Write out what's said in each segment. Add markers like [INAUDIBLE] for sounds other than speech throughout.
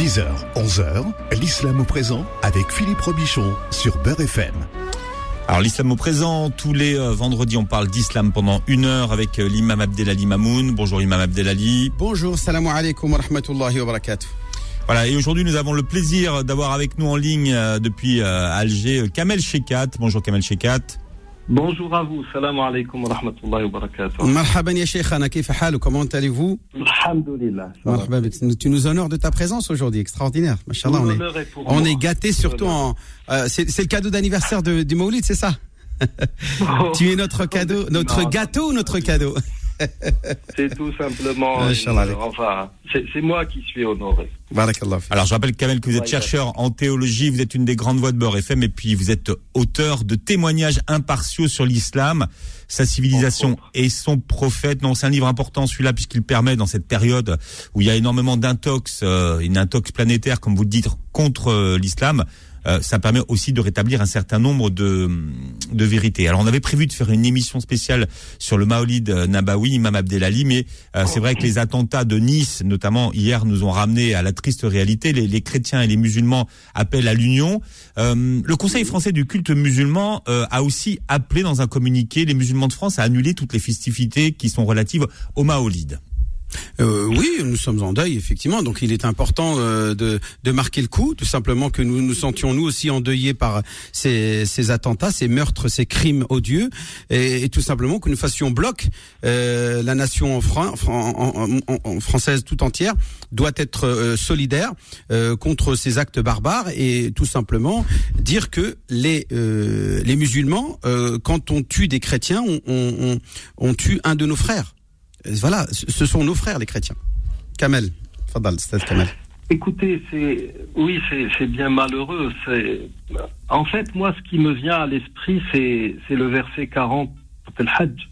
10h, 11h, l'islam au présent avec Philippe Robichon sur Beurre FM. Alors l'islam au présent, tous les euh, vendredis on parle d'islam pendant une heure avec euh, l'imam Abdelali Mamoun. Bonjour imam Abdelali. Bonjour, salam alaikum wa rahmatullahi wa barakatuh. Voilà, et aujourd'hui nous avons le plaisir d'avoir avec nous en ligne euh, depuis euh, Alger Kamel Shekat. Bonjour Kamel Shekat. Bonjour à vous, salam alaikum wa rahmatullahi wa barakatuh. Marhaban ya sheikhana, kayfa halou, comment allez-vous? Alhamdulillah. Tu nous honores de ta présence aujourd'hui, extraordinaire. Machallah, on est, on est gâtés surtout en... euh, c'est le cadeau d'anniversaire de- du Maulid, c'est ça? Oh, Tu es notre cadeau, notre Non. gâteau ou notre cadeau? [LAUGHS] C'est tout simplement. Enfin, c'est moi qui suis honoré. Alors je rappelle Kamel que vous êtes chercheur en théologie, vous êtes une des grandes voix de Beurre FM et puis vous êtes auteur de témoignages impartiaux sur l'islam, sa civilisation et son prophète. Non, c'est un livre important celui-là puisqu'il permet dans cette période où il y a énormément d'intox, euh, une intox planétaire comme vous le dites contre euh, l'islam. Euh, ça permet aussi de rétablir un certain nombre de, de vérités. Alors on avait prévu de faire une émission spéciale sur le Maolid euh, Nabawi, Imam Abdelali, mais euh, c'est vrai que les attentats de Nice, notamment hier, nous ont ramené à la triste réalité. Les, les chrétiens et les musulmans appellent à l'union. Euh, le Conseil français du culte musulman euh, a aussi appelé dans un communiqué les musulmans de France à annuler toutes les festivités qui sont relatives au Maolid. Euh, oui, nous sommes en deuil, effectivement. Donc, il est important euh, de, marquer le coup, tout simplement que nous nous sentions nous aussi endeuillés par ces, attentats, ces meurtres, ces crimes odieux, et, tout simplement que nous fassions bloc. Euh, la nation en Fran- française tout entière doit être solidaire contre ces actes barbares et tout simplement dire que les musulmans, quand on tue des chrétiens, on tue un de nos frères. Euh, Voilà, ce ce sont nos frères les chrétiens. Kamel, Fadal, Stade Kamel. Écoutez, c'est oui, c'est c'est bien malheureux. C'est en fait moi ce qui me vient à l'esprit, c'est c'est le verset 40 de Hajj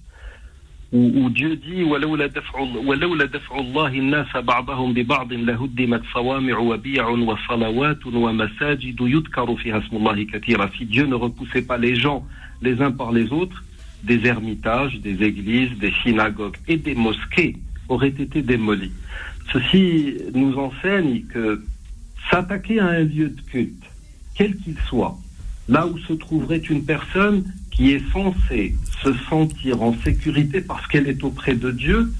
où, où Dieu dit ولولا دفع ولولا دفع الله الناس بعضهم ببعض لهدمت صوامع وبيع وصلوات ومساجد يذكر فيها اسم الله كثيرا. Si Dieu ne repoussait pas les gens les uns par les autres, des ermitages, des églises, des synagogues et des mosquées auraient été démolis. Ceci nous enseigne que s'attaquer à un lieu de culte, quel qu'il soit, là où se trouverait une personne qui est censée se sentir en sécurité parce qu'elle est auprès de Dieu,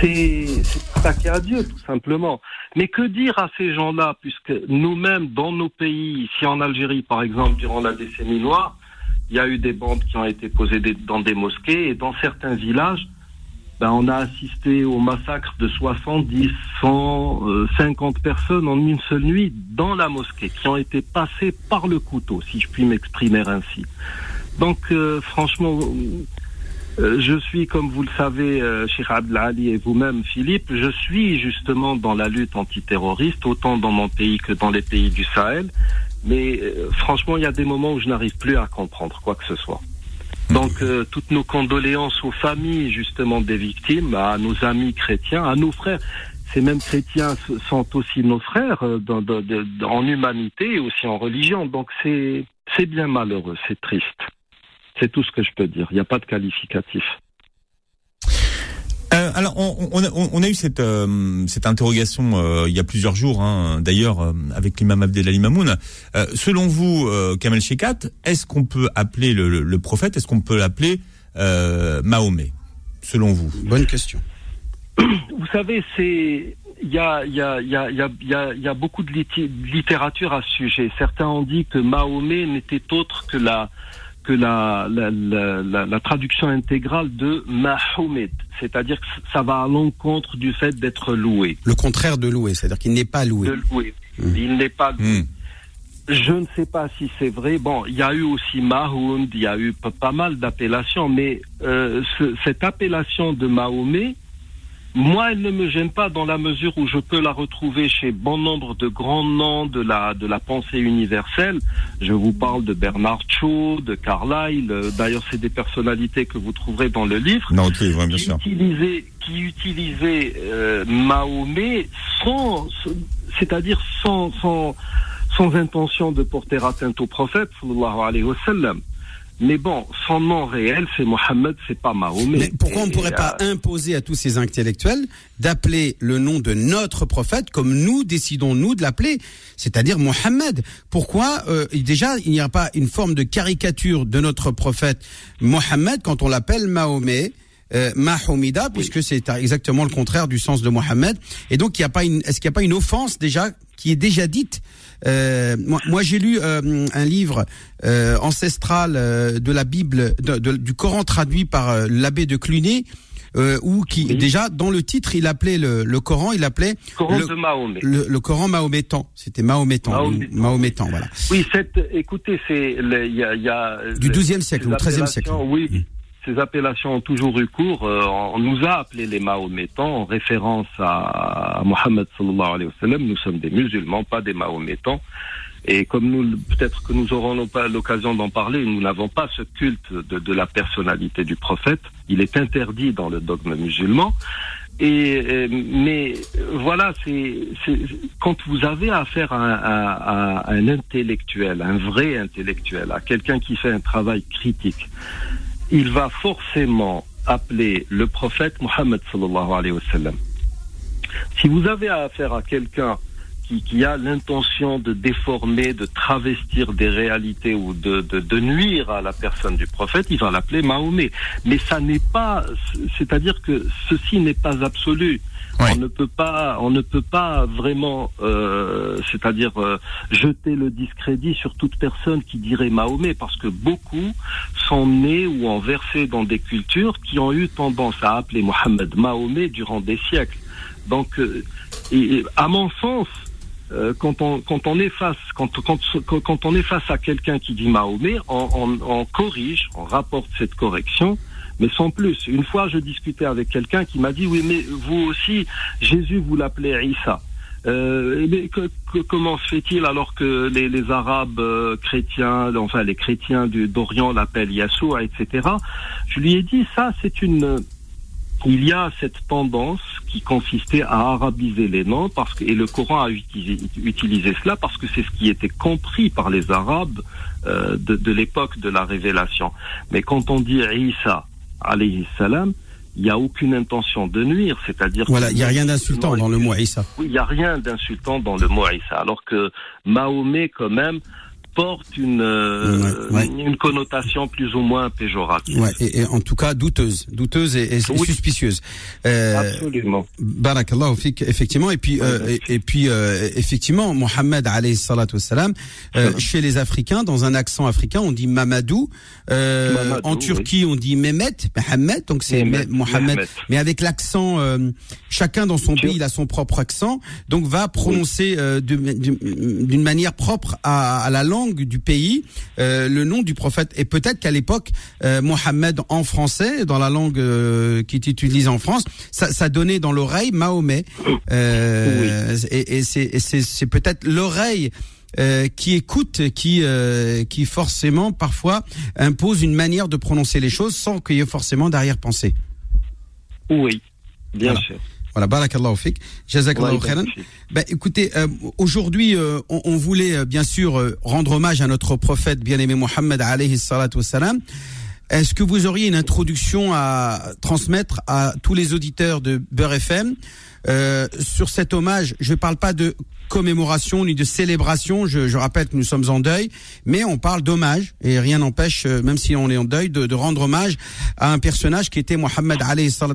c'est s'attaquer à Dieu, tout simplement. Mais que dire à ces gens-là, puisque nous-mêmes, dans nos pays, ici en Algérie, par exemple, durant la décennie noire, il y a eu des bombes qui ont été posées dans des mosquées et dans certains villages, ben, on a assisté au massacre de 70, 100, euh, 50 personnes en une seule nuit dans la mosquée, qui ont été passées par le couteau, si je puis m'exprimer ainsi. Donc, euh, franchement, euh, je suis, comme vous le savez, euh, Cheikh Abdelali et vous-même, Philippe, je suis justement dans la lutte antiterroriste, autant dans mon pays que dans les pays du Sahel. Mais euh, franchement, il y a des moments où je n'arrive plus à comprendre quoi que ce soit. Donc, euh, toutes nos condoléances aux familles, justement, des victimes, à nos amis chrétiens, à nos frères. Ces mêmes chrétiens sont aussi nos frères euh, dans- dans- de- en humanité et aussi en religion. Donc, c'est bien malheureux, c'est triste. C'est tout ce que je peux dire. Il n'y a pas de qualificatif. Euh, alors, on, on, a, on a eu cette, euh, cette interrogation euh, il y a plusieurs jours, hein, d'ailleurs, euh, avec l'imam Abdelali Mamoun. Euh, selon vous, euh, Kamel Shekat, est-ce qu'on peut appeler le, le- le prophète, est-ce qu'on peut l'appeler euh, Mahomet, selon vous? Bonne question. Vous savez, c'est il y a, il y, a, il y, a, y, a, il y, a, il y a beaucoup de littérature à ce sujet. Certains ont dit que Mahomet n'était autre que la que la, la, la, la, la traduction intégrale de Mahomet, c'est-à-dire que ça va à l'encontre du fait d'être loué, Le contraire de louer, c'est-à-dire qu'il n'est pas loué. de louer. Mm. Il n'est pas loué. Hmm. Je ne sais pas si c'est vrai. Bon, il y a eu aussi Mahound, il y a eu pas mal d'appellations, mais euh, ce- cette appellation de Mahomet, moi, elle ne me gêne pas dans la mesure où je peux la retrouver chez bon nombre de grands noms de la de la pensée universelle. Je vous parle de Bernard Shaw, de Carlyle. D'ailleurs, c'est des personnalités que vous trouverez dans le livre Non, ok, ouais, bien qui sûr. utilisait, qui utilisait euh, Mahomet sans, c'est-à-dire sans, sans, sans intention de porter atteinte au prophète, sallallahu alayhi wa sallam. Mais bon, son nom réel, c'est Mohammed, c'est pas Mahomet. Mais pourquoi on ne pourrait pas euh, imposer à tous ces intellectuels d'appeler le nom de notre prophète comme nous décidons nous de l'appeler, c'est-à-dire Mohammed? Pourquoi euh, déjà il n'y a pas une forme de caricature de notre prophète Mohammed quand on l'appelle Mahomet? Euh, Mahomida, puisque c'est exactement le contraire du sens de Mohammed. Et donc, il y a pas une, est-ce qu'il n'y a pas une offense déjà qui est déjà dite euh, moi, moi, j'ai lu euh, un livre euh, ancestral de la Bible, de- de- du Coran traduit par l'abbé de Cluny, euh, où qui Oui. déjà dans le titre, il appelait le, le Coran, il appelait Coran le, de Mahomet. le, le Coran mahométan. C'était mahométan, Mahométan. mahométan, voilà. Oui, cette, écoutez, c'est, il y a, il y a Du les- 12e siècle, ou 13e siècle. Oui, Mm. Ces appellations ont toujours eu cours. Euh, on nous a appelés les Mahométans en référence à, à Mohammed sallallahu alayhi wa sallam. Nous sommes des musulmans, pas des Mahométans. Et comme nous, peut-être que nous aurons l'occasion d'en parler, nous n'avons pas ce culte de, la personnalité du prophète. Il est interdit dans le dogme musulman. Et euh, mais euh, voilà, c'est quand vous avez affaire à un intellectuel, un vrai intellectuel, à quelqu'un qui fait un travail critique, il va forcément appeler le prophète Mohammed sallallahu alayhi wa sallam. Si vous avez affaire à quelqu'un qui, a l'intention de déformer, de travestir des réalités ou de, de, de nuire à la personne du prophète, il va l'appeler Mahomet. Mais ça n'est pas, c'est-à-dire que ceci n'est pas absolu. On ne peut pas, on ne peut pas vraiment, euh, c'est-à-dire euh, jeter le discrédit sur toute personne qui dirait Mahomet, parce que beaucoup sont nés ou ont versé dans des cultures qui ont eu tendance à appeler Mohammed Mahomet durant des siècles. Donc, euh, à mon sens, euh, quand on quand on est face quand quand quand, on est face à quelqu'un qui dit Mahomet, on, on corrige, on rapporte cette correction, mais sans plus. Une fois, je discutais avec quelqu'un qui m'a dit oui, mais vous aussi, Jésus vous l'appelez Isa. Euh, mais que- que- comment se fait-il alors que les, les Arabes euh, chrétiens, enfin les chrétiens d'Orient l'appellent Yahshua, etc. Je lui ai dit ça, c'est une il y a cette tendance qui consistait à arabiser les noms parce que et le Coran a utilisé, utilisé cela parce que c'est ce qui était compris par les Arabes euh, de, de l'époque de la révélation. Mais quand on dit Isa alayhi salam, il n'y a aucune intention de nuire, c'est-à-dire Voilà, il n'y a rien d'insultant dans le mot Issa. oui, il n'y a rien d'insultant dans le mot Isa, alors que Mahomet, quand même, porte une, euh, Ouais, ouais. une connotation plus ou moins péjorative. Ouais, et, et en tout cas douteuse, douteuse et, et Oui. suspicieuse. Euh, Absolument. Barakallahu fik, effectivement. Et puis, euh, et, et puis, euh, effectivement, Mohammed alayhi salatu wassalam, euh, chez les Africains, dans un accent africain, on dit Mamadou. Euh, Mamadou, en Turquie, on dit Mehmet, Mohamed, donc c'est Mohamed. Mais avec l'accent, euh, chacun dans son pays, il a son propre accent, donc va prononcer euh, de- d'une manière propre à, à la langue du pays euh, le nom du prophète. Et peut-être qu'à l'époque, euh, Mohammed en français, dans la langue euh, qui est utilisée en France, ça, ça donnait dans l'oreille Mahomet. Euh, Et, et c'est et c'est- c'est peut-être l'oreille. euh, qui écoute, qui euh, qui forcément parfois impose une manière de prononcer les choses sans qu'il y ait forcément d'arrière-pensée. Oui, bien Voilà. sûr. Voilà, barakallahu fik, jazakallahu khairan. Ben, écoutez, euh, aujourd'hui, euh, on, on voulait euh, bien sûr euh, rendre hommage à notre prophète bien-aimé Mohammed alayhi salatu wassalam. Est-ce que vous auriez une introduction à transmettre à tous les auditeurs de Beurre FM euh, sur cet hommage Je ne parle pas de commémoration ni de célébration. Je, je rappelle que nous sommes en deuil, mais on parle d'hommage et rien n'empêche, euh, même si on est en deuil, de, de rendre hommage à un personnage qui était Mohammed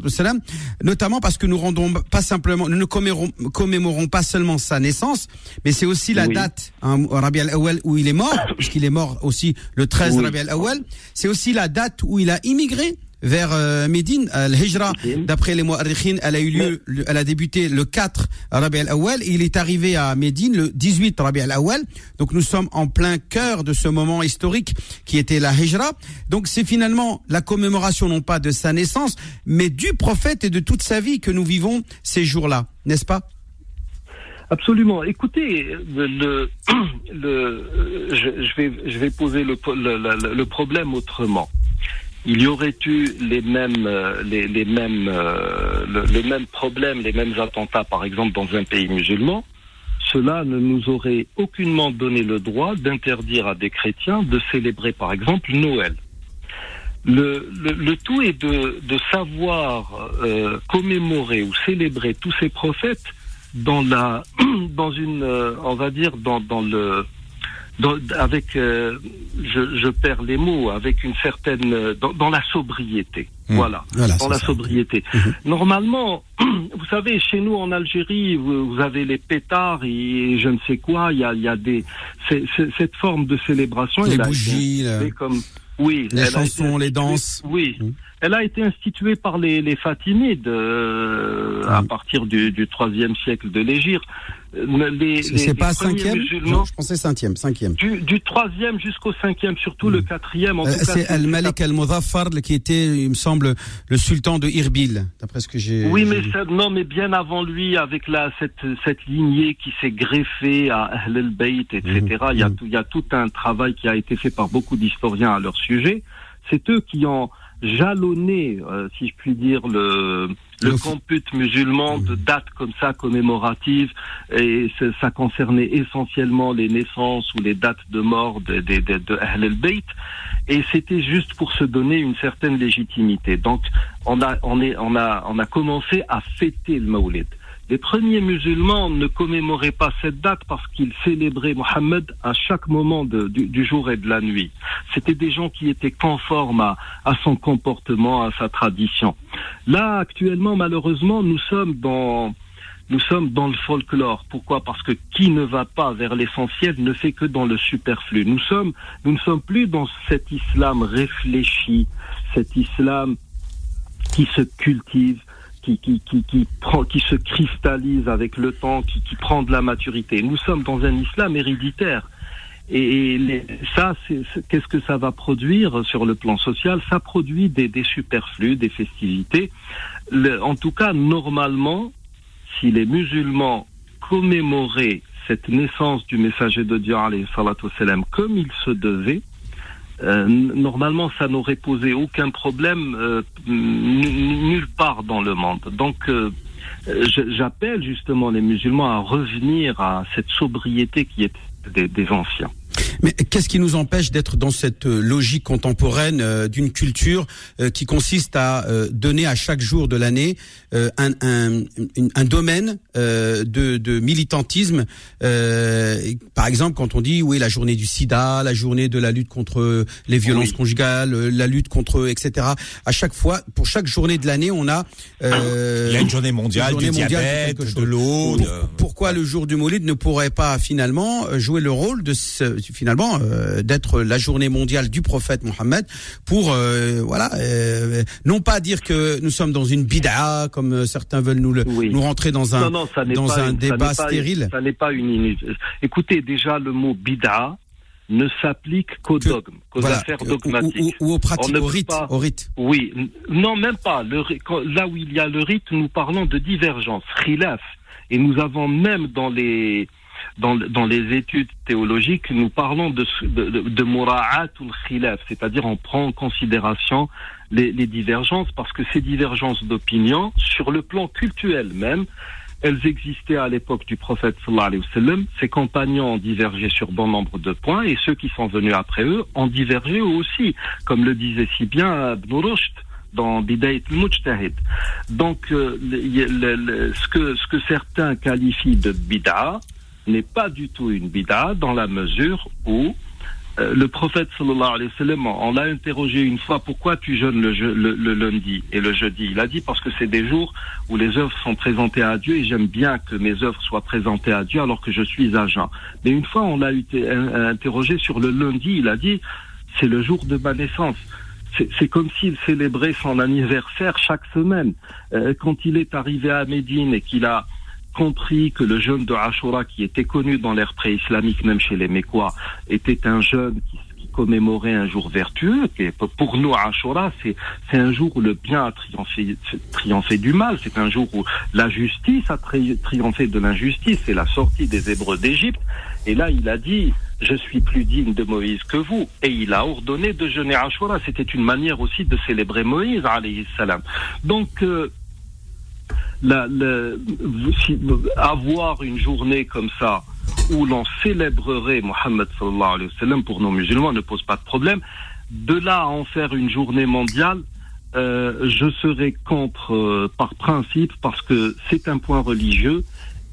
wassalam, notamment parce que nous rendons pas simplement, nous ne commémorons, commémorons pas seulement sa naissance, mais c'est aussi la Oui. date, hein, Rabi al-Awwal où il est mort, puisqu'il est mort aussi le 13 Oui. Rabi al-Awwal. C'est aussi la date où il a immigré vers euh, Médine, euh, l'Hijra, d'après les Mu'arrikhin, elle a eu lieu, le- elle a débuté le 4 Rabi al-Awwal et il est arrivé à Médine le 18 Rabi al-Awwal. Donc nous sommes en plein cœur de ce moment historique qui était la Hijra. Donc c'est finalement la commémoration non pas de sa naissance, mais du prophète et de toute sa vie que nous vivons ces jours-là, n'est-ce pas? Absolument. Écoutez, le, le, [CLEARS THROAT] le- je, je vais, je vais poser le, po- le, le- le problème autrement. Il y aurait eu les mêmes, euh, les, mêmes, euh, le, le même problème, les mêmes attentats, par exemple, dans un pays musulman. Cela ne nous aurait aucunement donné le droit d'interdire à des chrétiens de célébrer, par exemple, Noël. Le, le, tout est de, de savoir euh, commémorer ou célébrer tous ces prophètes dans la, [CLEARS THROAT] dans une, on va dire dans, dans le, dans, avec, euh, je, je perds les mots, avec une certaine, euh, dans, dans la sobriété. Mmh. Voilà, Voilà, dans la ça. sobriété. Mhm. Normalement, [CLEARS THROAT] vous savez, chez nous en Algérie, vous, vous avez les pétards et je ne sais quoi. Il y a, il y a des, c'est- c'est- cette forme de célébration. Les bougies, instituée comme, oui, les été chansons, les danses. Oui, Mhm. Elle a été instituée par les, les Fatimides euh, à Mhm. partir du, du troisième siècle de l'Égypte. Euh, C'est pas premiers cinquième musulmans, Je pensais cinquième, cinquième. du, du troisième jusqu'au cinquième, surtout le quatrième. En Euh, C'est Al-Malik Al-Muzaffar qui était, il me semble, le sultan de Irbil, d'après ce que j'ai. Oui, mais non, mais bien avant lui, avec la cette cette lignée qui s'est greffée à Ahl al-Bayt, etc. Il y a tout il y a tout un travail qui a été fait par beaucoup d'historiens à leur sujet. C'est eux qui ont jalonné, euh, si je puis dire, le le compute musulman de dates comme ça commémoratives et ça, concernait essentiellement les naissances ou les dates de mort de, de, de, de Ahl al-Bayt et c'était juste pour se donner une certaine légitimité. Donc on a on est on a on a commencé à fêter le Maoulid. Les premiers musulmans ne commémoraient pas cette date parce qu'ils célébraient Mohammed à chaque moment du jour et de la nuit. C'était des gens qui étaient conformes à, à son comportement, à sa tradition. Là, actuellement, malheureusement, nous sommes dans nous sommes dans le folklore. Pourquoi? Parce que qui ne va pas vers l'essentiel ne fait que dans le superflu. Nous sommes, nous ne sommes plus dans cet islam réfléchi, cet islam qui se cultive, qui, qui, qui, prend, qui se cristallise avec le temps, qui, qui prend de la maturité. Nous sommes dans un islam héréditaire. Et les- ça, qu'est-ce que ça va produire sur le plan social? Ça produit des, des superflus, des festivités. En tout cas, normalement, si les musulmans commémoraient cette naissance du messager de Dieu, comme il se devait, euh, normalement, ça n'aurait posé aucun problème euh, nulle part dans le monde. Donc, euh, j'appelle justement les musulmans à revenir à cette sobriété qui est des anciens. Mais qu'est-ce qui nous empêche d'être dans cette euh, logique contemporaine euh, d'une culture euh, qui consiste à euh, donner à chaque jour de l'année euh, un, un, un domaine euh, de, de militantisme euh, Par exemple, quand on dit oui la journée du SIDA, la journée de la lutte contre les violences Oui. conjugales, la lutte contre etc. À chaque fois, pour chaque journée de l'année, on a euh, Il y a une journée mondiale une journée du mondiale de diabète, l'eau. Pour- de- pourquoi le jour du Maulid ne pourrait pas finalement jouer le rôle de ce, finalement euh, d'être la journée mondiale du prophète Mohammed pour euh, voilà euh, non pas dire que nous sommes dans une bid'a comme certains veulent nous le Oui. nous rentrer dans un non, non, dans un une- ça débat n'est pas- stérile. Ça n'est pas une inu- Écoutez, déjà le mot bid'a ne s'applique qu'au Que- dogme, qu'aux voilà, affaires dogmatiques. ou, ou aux pratiques au rite, pas- au rite. Oui, non, même pas. Le, ri- quand- là où il y a le rite, nous parlons de divergence, khilaf. Et nous avons même dans les dans, dans les études théologiques, nous parlons de de, de, de mura'at ou khilaf, c'est-à-dire on prend en considération les, les divergences parce que ces divergences d'opinion, sur le plan culturel même, elles existaient à l'époque du prophète sallallahu alayhi wa sallam. Ses compagnons ont divergé sur bon nombre de points et ceux qui sont venus après eux ont divergé aussi, comme le disait si bien Ibn Rushd dans Bidayat al-Mujtahid. Donc, euh, le- le- le- ce, que, ce que certains qualifient de bid'a n'est pas du tout une bid'a dans la mesure où euh, le prophète sallallahu alayhi wa sallam, on l'a interrogé une fois, pourquoi tu jeûnes le, le- le lundi et le jeudi? Il a dit parce que c'est des jours où les œuvres sont présentées à Dieu et j'aime bien que mes œuvres soient présentées à Dieu alors que je suis à jeun. Mais une fois, on l'a euh, interrogé sur le lundi, il a dit, c'est le jour de ma naissance. C'est- C'est comme s'il célébrait son anniversaire chaque semaine. Euh, quand il est arrivé à Médine et qu'il a compris que le jeûne de Ashura, qui était connu dans l'ère pré-islamique, même chez les Mécois, était un jeûne qui, commémorait un jour vertueux. Et pour nous, Ashura, c'est c'est un jour où le bien a triomphé, triomphé du mal. C'est un jour où la justice a tri- triomphé de l'injustice. C'est la sortie des Hébreux d'Égypte. Et là, il a dit, je suis plus digne de Moïse que vous. Et il a ordonné de jeûner Ashura. C'était une manière aussi de célébrer Moïse, salam. Donc, euh, avoir une journée comme ça où l'on célébrerait Mohammed sallallahu alayhi wa sallam pour nos musulmans ne pose pas de problème. de là à en faire une journée mondiale, euh, je serais contre euh, par principe parce que c'est un point religieux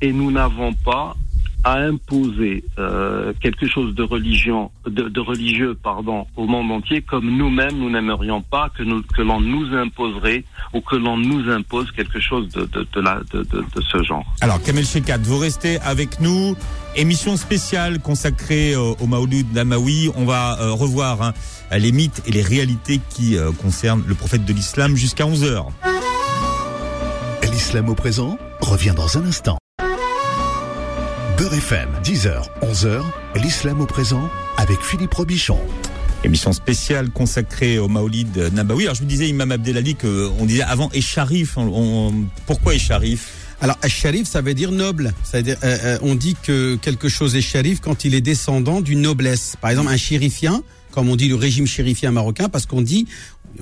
et nous n'avons pas à imposer euh, quelque chose de religion, de, de, religieux, pardon, au monde entier, comme nous-mêmes nous n'aimerions pas que nous que l'on nous imposerait ou que l'on nous impose quelque chose de de, de, la, de, de, de ce genre. Alors Kamel Shekat, vous restez avec nous. Émission spéciale consacrée euh, au Maouloud d'Amaoui. On va euh, revoir hein, les mythes et les réalités qui euh, concernent le prophète de l'islam jusqu'à 11h. L'islam au présent revient dans un instant. Beurre FM, 10h, 11h, l'islam au présent avec Philippe Robichon. Émission spéciale consacrée au Maolid Nabawi. Alors je vous disais, Imam Abdelali, qu'on disait avant Esharif. On, on, pourquoi Esharif alors, sharif, ça veut dire noble. Ça veut dire, euh, euh, on dit que quelque chose est sharif quand il est descendant d'une noblesse. Par exemple, un chérifien, comme on dit le régime chérifien marocain, parce qu'on dit,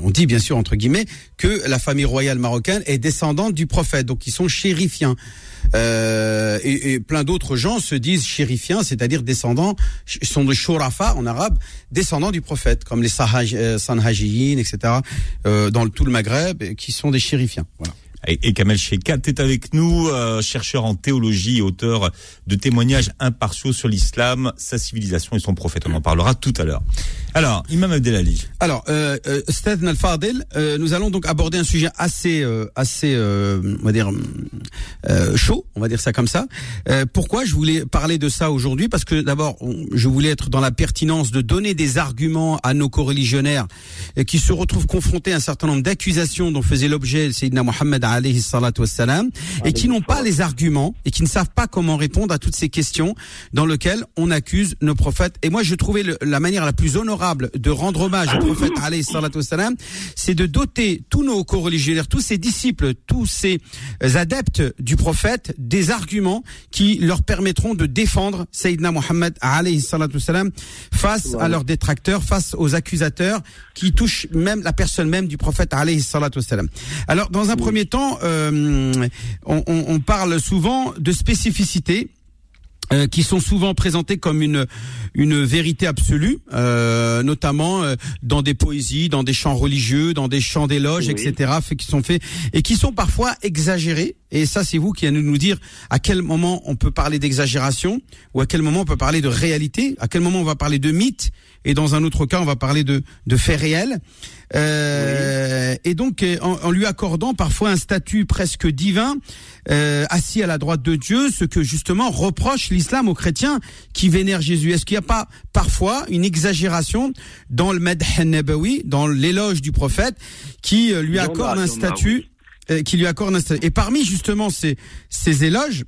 on dit bien sûr entre guillemets, que la famille royale marocaine est descendante du prophète, donc ils sont chérifiens. Euh, et, plein d'autres gens se disent chérifiens, c'est-à-dire descendants, sont des shorafa en arabe, descendants du prophète, comme les euh, sanhajiyin, etc., euh, dans le, tout le Maghreb, qui sont des chérifiens. Voilà et Kamel Shekat est avec nous, euh, chercheur en théologie et auteur de témoignages impartiaux sur l'islam, sa civilisation et son prophète. On en parlera tout à l'heure. Alors, Imam Abdelali. Alors, euh, euh, Al-Fadil, euh, nous allons donc aborder un sujet assez, assez, on va dire chaud, on va dire ça comme ça. Pourquoi je voulais parler de ça aujourd'hui? Parce que d'abord, je voulais être dans la pertinence de donner des arguments à nos coreligionnaires qui se retrouvent confrontés à un certain nombre d'accusations dont faisait l'objet Sayyidina Mohammed alayhi salatu wassalam, et qui n'ont pas les arguments et qui ne savent pas comment répondre à toutes ces questions dans lesquelles on accuse nos prophètes. Et moi, je trouvais le, la manière la plus honorable de rendre hommage au prophète alayhi salatu wassalam, c'est de doter tous nos co-religionnaires, tous ces disciples, tous ces adeptes du prophète des arguments qui leur permettront de défendre Sayyidina Muhammad alayhi salatu wassalam face à leurs détracteurs, face aux accusateurs qui touchent même la personne même du prophète alayhi salatu wassalam. Alors, dans un premier temps, euh, on, on, on parle souvent de spécificité euh, qui sont souvent présentés comme une une vérité absolue, euh, notamment euh, dans des poésies, dans des chants religieux, dans des chants d'éloges, oui. etc., fait, qui sont faits et qui sont parfois exagérés. Et ça, c'est vous qui allez nous dire à quel moment on peut parler d'exagération ou à quel moment on peut parler de réalité, à quel moment on va parler de mythe et dans un autre cas, on va parler de de faits réels. Euh, oui. Et donc, en, en, lui accordant parfois un statut presque divin, euh, assis à la droite de Dieu, ce que justement reproche l'islam aux chrétiens qui vénèrent Jésus. Est-ce qu'il n'y a pas parfois une exagération dans le Madh Nabawi, dans l'éloge du prophète, qui euh, lui accorde un statut, euh, qui lui accorde un statut. Et parmi justement ces, ces éloges,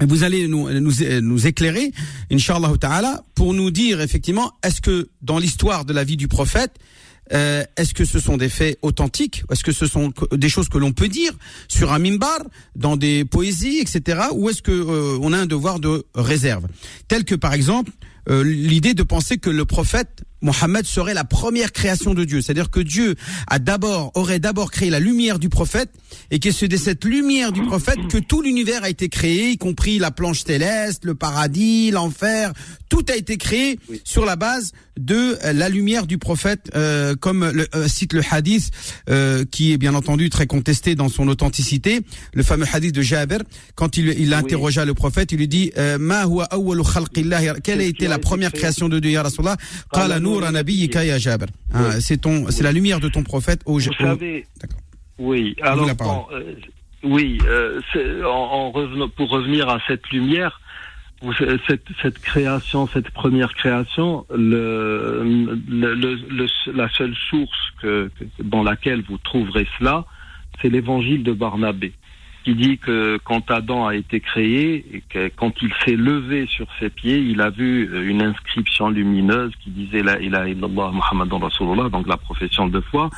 vous allez nous, nous, nous éclairer, Inch'Allah Ta'ala, pour nous dire effectivement, est-ce que dans l'histoire de la vie du prophète, euh, est-ce que ce sont des faits authentiques Est-ce que ce sont des choses que l'on peut dire sur un mimbar, dans des poésies, etc. Ou est-ce que euh, on a un devoir de réserve? Tel que par exemple euh, l'idée de penser que le prophète Mohammed serait la première création de Dieu. C'est-à-dire que Dieu a d'abord, aurait d'abord créé la lumière du prophète et que c'est de cette lumière du prophète que tout l'univers a été créé, y compris la planche céleste, le paradis, l'enfer. Tout a été créé oui. sur la base de la lumière du prophète, euh, comme le, euh, cite le hadith, euh, qui est bien entendu très contesté dans son authenticité, le fameux hadith de Jabir, quand il, il interrogea oui. le prophète, il lui dit, Ma huwa quelle a été la première création de Dieu, ya Rasulallah? Hein, c'est ton, c'est la lumière de ton prophète au. Vous savez, oui. Alors, bon, euh, oui. Euh, en, en revenant, pour revenir à cette lumière, cette, cette, création, cette première création, le, le, le, la seule source que, que, dans laquelle vous trouverez cela, c'est l'évangile de Barnabé qui dit que quand Adam a été créé et que quand il s'est levé sur ses pieds, il a vu une inscription lumineuse qui disait la ilaha illallah Muhammadan Rasulullah, donc la profession de foi,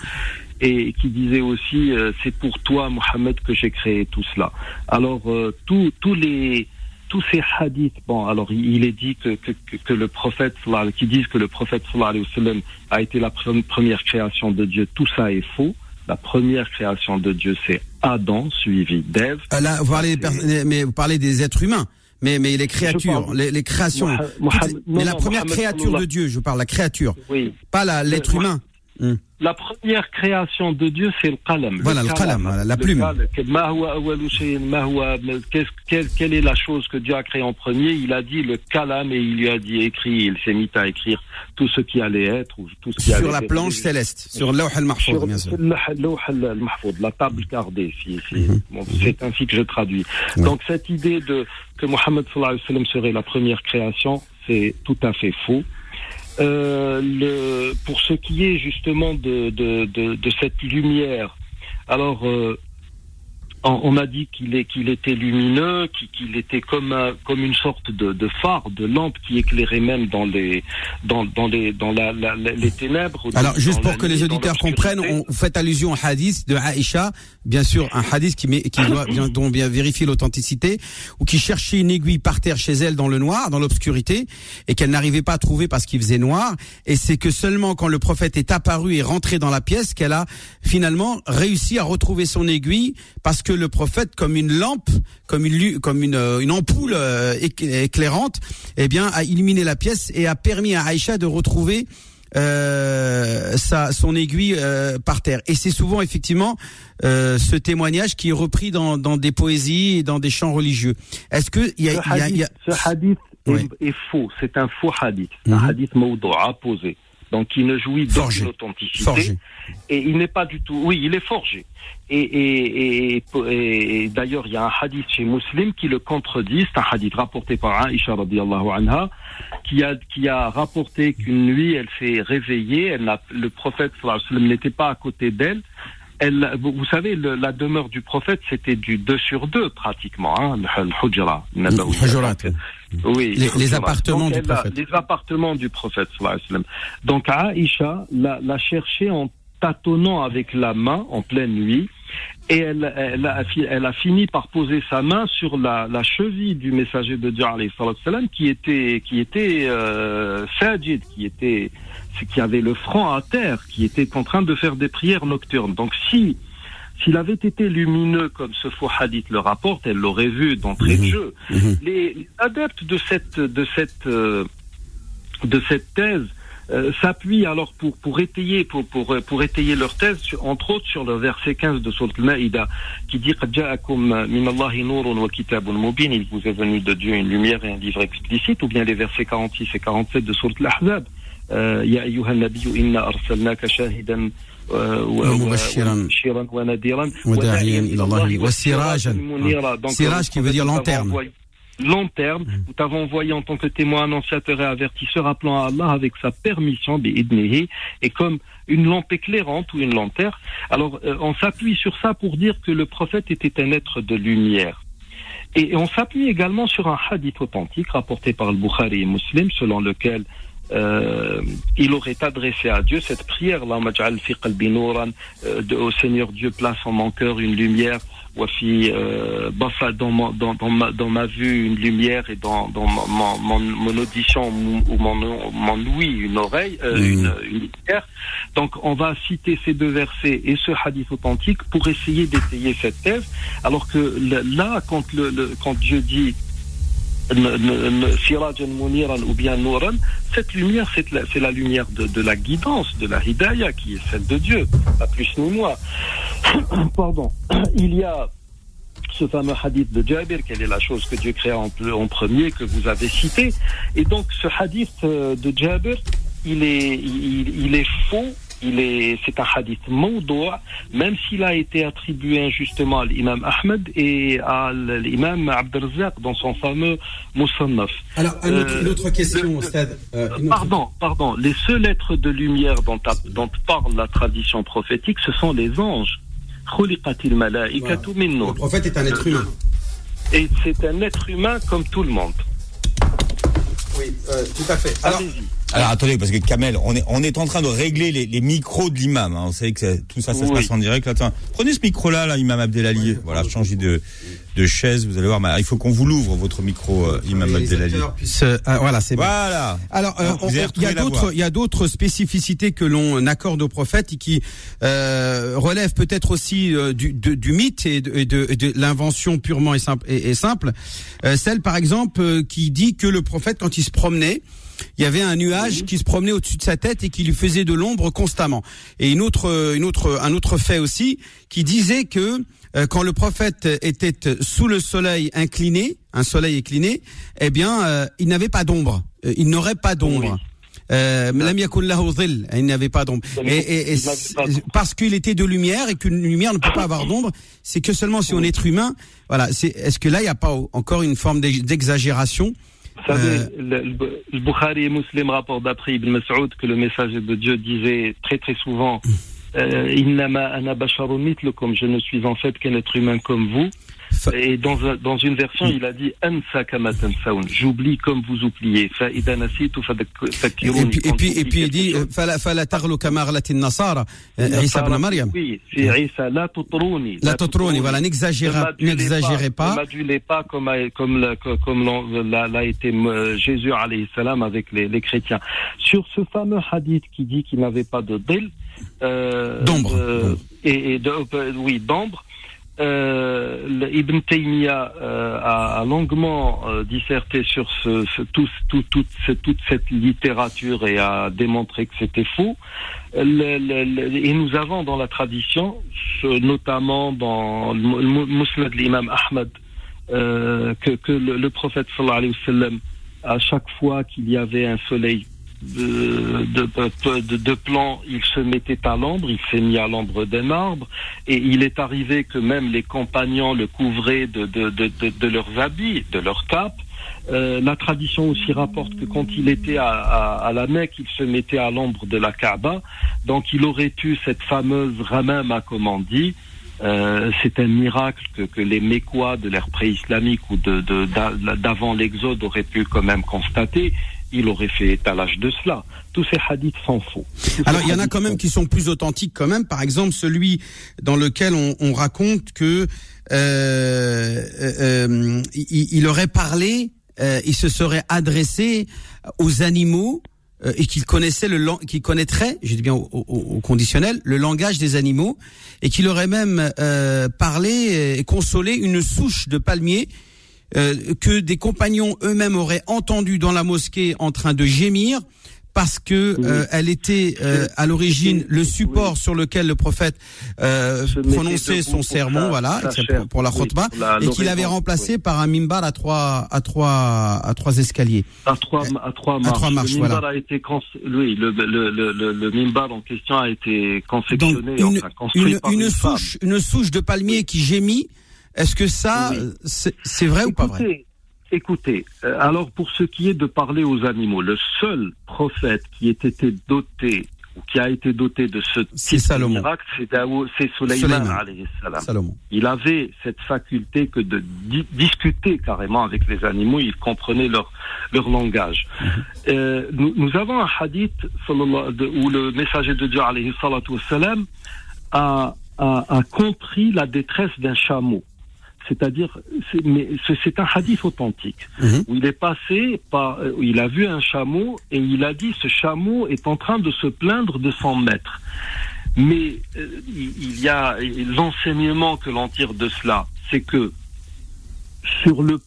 et qui disait aussi euh, c'est pour toi Mohammed que j'ai créé tout cela. Alors euh, tous les tous ces hadiths, bon, alors il est dit que, que, que le prophète, qui disent que le prophète a été la première création de Dieu, tout ça est faux. La première création de Dieu, c'est Adam suivi d'Ève. Euh, là, vous parlez, mais vous parlez des êtres humains. Mais, mais les créatures, les, les, créations. mais la première créature de Dieu, je parle, la créature. Oui. Pas l'être humain. La première création de Dieu, c'est le qalam. Voilà, le qalam, la plume. Quelle est la chose que Dieu a créée en premier? Il a dit le qalam et il lui a dit écrit. Il s'est mis à écrire tout ce qui allait être. Ou tout ce qui sur la planche céleste, sur l'Awh al-Mahfoud, bien sûr. al-Mahfoud, la table gardée. Mhm. c'est ainsi que je traduis. Donc cette idée de que Mohammed serait la première création, c'est tout à fait faux. Euh, le, pour ce qui est justement de, de, de, de cette lumière, alors euh, on, a dit qu'il était lumineux, qu'il était comme comme une sorte de, de, phare, de lampe qui éclairait même dans les dans dans les dans la, les ténèbres. Alors juste pour que les auditeurs comprennent, on fait allusion au hadith de Aïcha, bien sûr un hadith qui, met, qui doit [COUGHS] bien, dont bien vérifier l'authenticité, ou qui cherchait une aiguille par terre chez elle dans le noir, dans l'obscurité, et qu'elle n'arrivait pas à trouver parce qu'il faisait noir. Et c'est que seulement quand le prophète est apparu et rentré dans la pièce qu'elle a finalement réussi à retrouver son aiguille parce que le prophète, comme une lampe, comme une, comme une, euh, une ampoule euh, éclairante, eh bien, a illuminé la pièce et a permis à Aïcha de retrouver euh, sa, son aiguille euh, par terre. Et c'est souvent effectivement euh, ce témoignage qui est repris dans, dans des poésies et dans des chants religieux. Est-ce que il y a, ce hadith, y a... Ce hadith est, faux. C'est un faux hadith. Un mhm. hadith à poser donc il ne jouit d'aucune authenticité. Et il n'est pas du tout. Oui, il est forgé. Et, et, d'ailleurs, il y a un hadith chez Muslim qui le contredit. C'est un hadith rapporté par Aisha radiallahu anha, qui a, qui a rapporté qu'une nuit, elle s'est réveillée. Elle le prophète n'était pas à côté d'elle. Elle, vous savez, la demeure du prophète, c'était du 2 sur 2 pratiquement, hein, le hujra. Oui, les, appartements du prophète. les appartements du prophète. Donc Aïcha l'a cherché en tâtonnant avec la main en pleine nuit et elle, elle, a, elle, a, fini par poser sa main sur la, la cheville du messager de Dieu qui était qui était euh, sajid, qui était qui avait le front à terre, qui était en train de faire des prières nocturnes. Donc si s'il avait été lumineux comme ce faux hadith le rapporte, elle l'aurait vu d'entrée de mhm. jeu. Mhm. Les, adeptes de cette de cette euh, de cette thèse euh, s'appuient alors pour pour étayer pour pour pour étayer leur thèse entre autres sur le verset 15 de Surat al-Ma'idah qui dit min wa kitabun mubin il vous est venu de Dieu une lumière et un livre explicite ou bien les versets 46 et 47 de Surat al-Ahzab يا أيها النبي إنا أرسلناك شاهدا ومبشرا ونذيرا وداعيا إلى الله وسراجا سراج qui veut dire lanterne lanterne, nous t'avons envoyé en tant que témoin annonciateur et avertisseur appelant à Allah avec sa permission, et comme une lampe éclairante ou une lanterne. Alors, euh, on s'appuie sur ça pour dire que le prophète était un être de lumière. Et on s'appuie également sur un hadith authentique rapporté par le Bukhari et Muslim, selon lequel euh, il aurait adressé à Dieu cette prière euh, au Seigneur Dieu place en mon cœur une lumière euh, dans, ma, dans, dans, ma, dans ma vue une lumière et dans, dans mon, mon, mon audition ou mon, mon ouïe une oreille euh, une, une lumière. Donc on va citer ces deux versets et ce hadith authentique pour essayer d'étayer cette thèse alors que là quand le, le quand Dieu dit ou bien cette lumière, c'est la, lumière de, la guidance, de la hidayah, qui est celle de Dieu, pas plus ni moins. [COUGHS] Pardon. [COUGHS] Il y a ce fameux hadith de Jabir, quelle est la chose que Dieu créa en, en premier, que vous avez cité. Et donc, ce hadith euh, de Jabir, il est, il, il est faux il est, c'est un hadith mawdoua, même s'il a été attribué injustement à l'imam Ahmed et à l'imam Abdelzak dans son fameux Moussannaf. Alors, une autre, question, Stade. Euh, pardon, pardon. Les seuls êtres de lumière dont, dont parle la tradition prophétique, ce sont les anges. Le prophète est un être humain. Et c'est un être humain comme tout le monde. Oui, euh, tout à fait. Allez-y. Alors attendez, parce que Kamel, on est, on est en train de régler les, les micros de l'imam. Hein. On sait que tout ça, ça se passe en direct. Attends, prenez ce micro-là, là, imam Abdelali. Voilà, changez de, de chaises. Vous allez voir, il faut qu'on vous l'ouvre votre micro, euh, Imam Abdelali. Euh, voilà, c'est voilà. Alors, euh, il y a d'autres, il y a d'autres spécificités que l'on accorde au prophète et qui euh, relèvent peut-être aussi du, du, mythe et de, de, l'invention purement et simple. Et, simple. celle, par exemple, qui dit que le prophète, quand il se promenait, il y avait un nuage qui se promenait au-dessus de sa tête et qui lui faisait de l'ombre constamment. Et une autre, une autre, un autre fait aussi qui disait que euh, quand le prophète était sous le soleil incliné, un soleil incliné, eh bien, euh, il n'avait pas d'ombre. Euh, il n'aurait pas d'ombre. Euh, il n'avait pas d'ombre. Et, et, parce qu'il était de lumière et qu'une lumière ne peut pas avoir d'ombre, c'est que seulement si on est humain, voilà. Est-ce que là, il n'y a pas encore une forme d'exagération? Vous savez, le, Bukhari et Muslim rapportent d'après Ibn Mas'ud que le message de Dieu disait très très souvent euh, comme je ne suis en fait qu'un être humain comme vous. Et dans, une version, il a dit Ansa. J'oublie comme vous oubliez. Et puis, il dit Fala tarlu kamarlatin nasara. Euh, Isa ibn Maryam. Oui, c'est Isa. La tutrouni. La tutrouni, voilà, n'exagérez pas. N'adulez pas comme, l'a été euh, Jésus alayhi salam avec les, chrétiens. Sur ce fameux hadith qui dit qu'il n'avait pas de dil. Euh, d'ombre. Oui, d'ombre. Euh, Ibn Taymiyyah euh, a, longuement euh, disserté sur ce, ce tout, tout, toute, toute cette littérature et a démontré que c'était faux. Le, le, et nous avons dans la tradition, notamment dans le Muslim de l'imam Ahmad, que, que le, le prophète sallallahu alayhi wa sallam, à chaque fois qu'il y avait un soleil de, de, de, plan, il se mettait à l'ombre, il s'est mis à l'ombre d'un arbre, et il est arrivé que même les compagnons le couvraient de, de leurs habits, de leurs capes. Euh, la tradition aussi rapporte que quand il était à, à, la Mecque, il se mettait à l'ombre de la Kaaba, donc il aurait eu cette fameuse ramama, comme on dit, euh, c'est un miracle que, que les Mécois de l'ère pré-islamique ou d'avant de, l'exode auraient pu quand même constater il aurait fait étalage de cela. Tous ces hadiths sont faux. Alors il y en a quand même qui sont plus authentiques quand même. Par exemple celui dans lequel on, raconte que euh, euh, euh, il, aurait parlé, il se serait adressé aux animaux et qu'il connaissait le qu'il connaîtrait, je dis bien au, conditionnel, le langage des animaux et qu'il aurait même parlé et consolé une souche de palmier euh, que des compagnons eux-mêmes auraient entendu dans la mosquée en train de gémir parce que euh, elle était euh, à l'origine le support sur lequel le prophète prononçait son sermon, voilà, pour, la khutbah, et qu'il avait remplacé par un mimbar à trois à trois à trois escaliers. À trois à trois marches. le mimbar a été oui, le, le, le, le, mimbar en question a été confectionné, une, une, une souche une souche de palmier qui gémit est-ce que ça, c'est vrai ou pas vrai? Écoutez, euh, alors pour ce qui est de parler aux animaux, le seul prophète qui ait été doté ou qui a été doté de ce type miracle, c'est Salomon. Il avait cette faculté que de discuter carrément avec les animaux, il comprenait leur, leur langage. Mhm. euh, nous, nous, avons un hadith où le messager de Dieu a, a, a compris la détresse d'un chameau. C'est-à-dire, c'est un hadith authentique mhm. où il est passé par, où il a vu un chameau et il a dit ce chameau est en train de se plaindre de son maître. Mais euh, il y a l'enseignement que l'on tire de cela, c'est que sur le,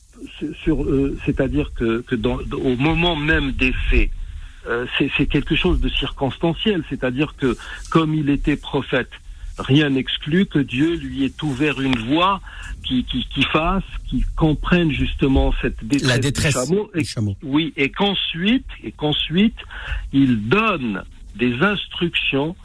sur, euh, c'est-à-dire que, que dans, au moment même des faits, euh, c'est quelque chose de circonstanciel, c'est-à-dire que comme il était prophète, rien n'exclut que Dieu lui ait ouvert une voie qui, qui, qui fasse, qui comprenne justement cette détresse, La détresse du chameau. Et, chameau. Oui, et qu'ensuite, et qu'ensuite, il donne des instructions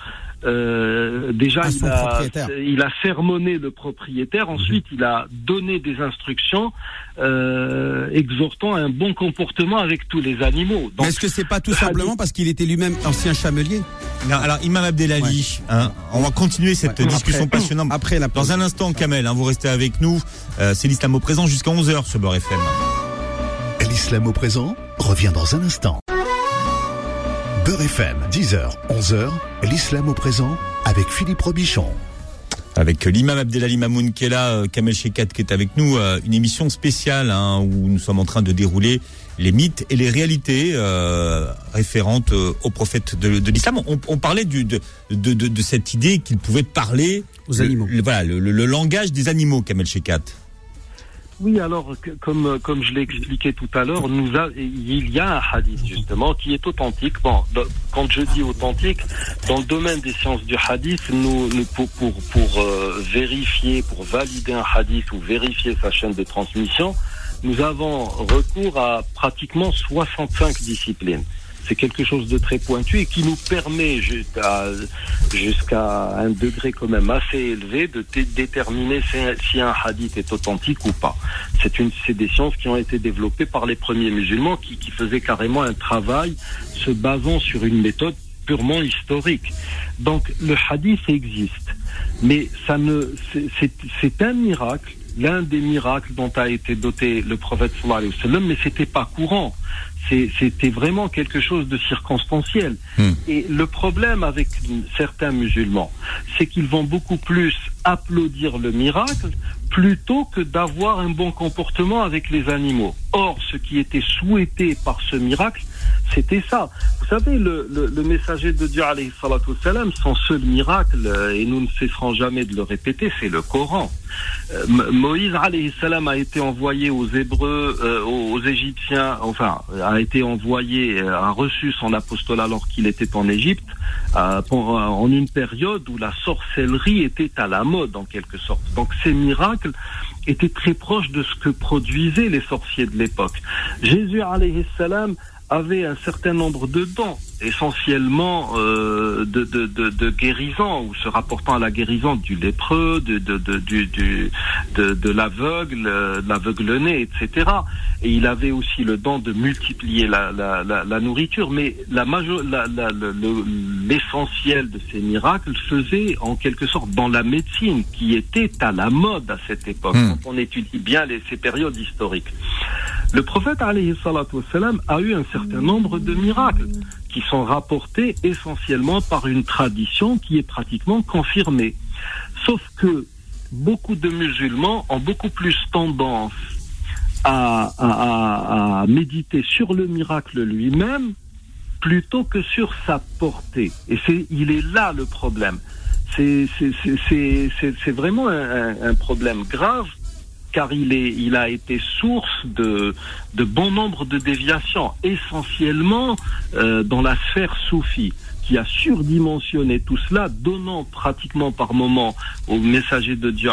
euh, déjà, il a, il a, sermonné le propriétaire. Ensuite, il a donné des instructions euh, exhortant un bon comportement avec tous les animaux. Mais est-ce que c'est pas tout simplement parce qu'il était lui-même ancien chamelier non, Alors, Imam Abdelali, hein, on va continuer cette discussion passionnante. Après la Dans un instant, Kamel, hein, vous restez avec nous. Euh, c'est l'islam au présent jusqu'à 11h sur Beurre FM. L'islam au présent revient dans un instant. Beurre FM, 10h, 11h, l'islam au présent avec Philippe Robichon. avec l'imam Abdelali Mamoun qui est là, euh, Kamel Shekat qui est avec nous, euh, une émission spéciale hein, où nous sommes en train de dérouler les mythes et les réalités euh, référentes au prophète de, l'islam. On, parlait du, de, de, de, cette idée qu'il pouvait parler aux animaux. voilà, le, le, langage des animaux, Kamel Shekat. Oui, alors comme comme je l'ai expliqué tout à l'heure, nous il y a un hadith justement qui est authentique. Bon, quand je dis authentique, dans le domaine des sciences du hadith, nous, pour pour, pour euh, vérifier, pour valider un hadith ou vérifier sa chaîne de transmission, nous avons recours à pratiquement 65 disciplines c'est quelque chose de très pointu et qui nous permet jusqu'à un degré quand même assez élevé de déterminer si, un hadith est authentique ou pas. C'est des sciences qui ont été développées par les premiers musulmans qui, faisaient carrément un travail se basant sur une méthode purement historique. Donc le hadith existe, mais c'est un miracle l'un des miracles dont a été doté le prophète sallallahu alayhi wa sallam, mais c'était pas courant c'était vraiment quelque chose de circonstanciel. Hmm. Et le problème avec certains musulmans, c'est qu'ils vont beaucoup plus applaudir le miracle plutôt que d'avoir un bon comportement avec les animaux. Or, ce qui était souhaité par ce miracle, c'était ça. Vous savez, le, le, messager de Dieu, salam, son seul miracle, euh, et nous ne cesserons jamais de le répéter, c'est le Coran. Euh, Moïse salam a été envoyé aux Hébreux, euh, aux, Égyptiens, enfin, a été envoyé, a reçu son apostolat alors qu'il était en Égypte, en une période où la sorcellerie était à la mode en quelque sorte. Donc ces miracles étaient très proches de ce que produisaient les sorciers de l'époque. Jésus alayhi salam avait un certain nombre de dons, essentiellement euh, de, de, de, de, guérison, ou se rapportant à la guérison du lépreux, de, de, de, du, du, de, de l'aveugle, euh, l'aveugle-né, etc. Et il avait aussi le don de multiplier la, la, la, la nourriture, mais la l'essentiel de ces miracles faisait en quelque sorte dans la médecine, qui était à la mode à cette époque, hmm. quand on étudie bien les, ces périodes historiques. Le prophète a eu un certain nombre de miracles qui sont rapportés essentiellement par une tradition qui est pratiquement confirmée. Sauf que beaucoup de musulmans ont beaucoup plus tendance à, méditer sur le miracle lui-même plutôt que sur sa portée. Et c'est, il est là le problème. C'est, vraiment un problème grave car il, est, il a été source de, de bon nombre de déviations, essentiellement euh, dans la sphère soufie qui a surdimensionné tout cela, donnant pratiquement par moment au messager de Dieu,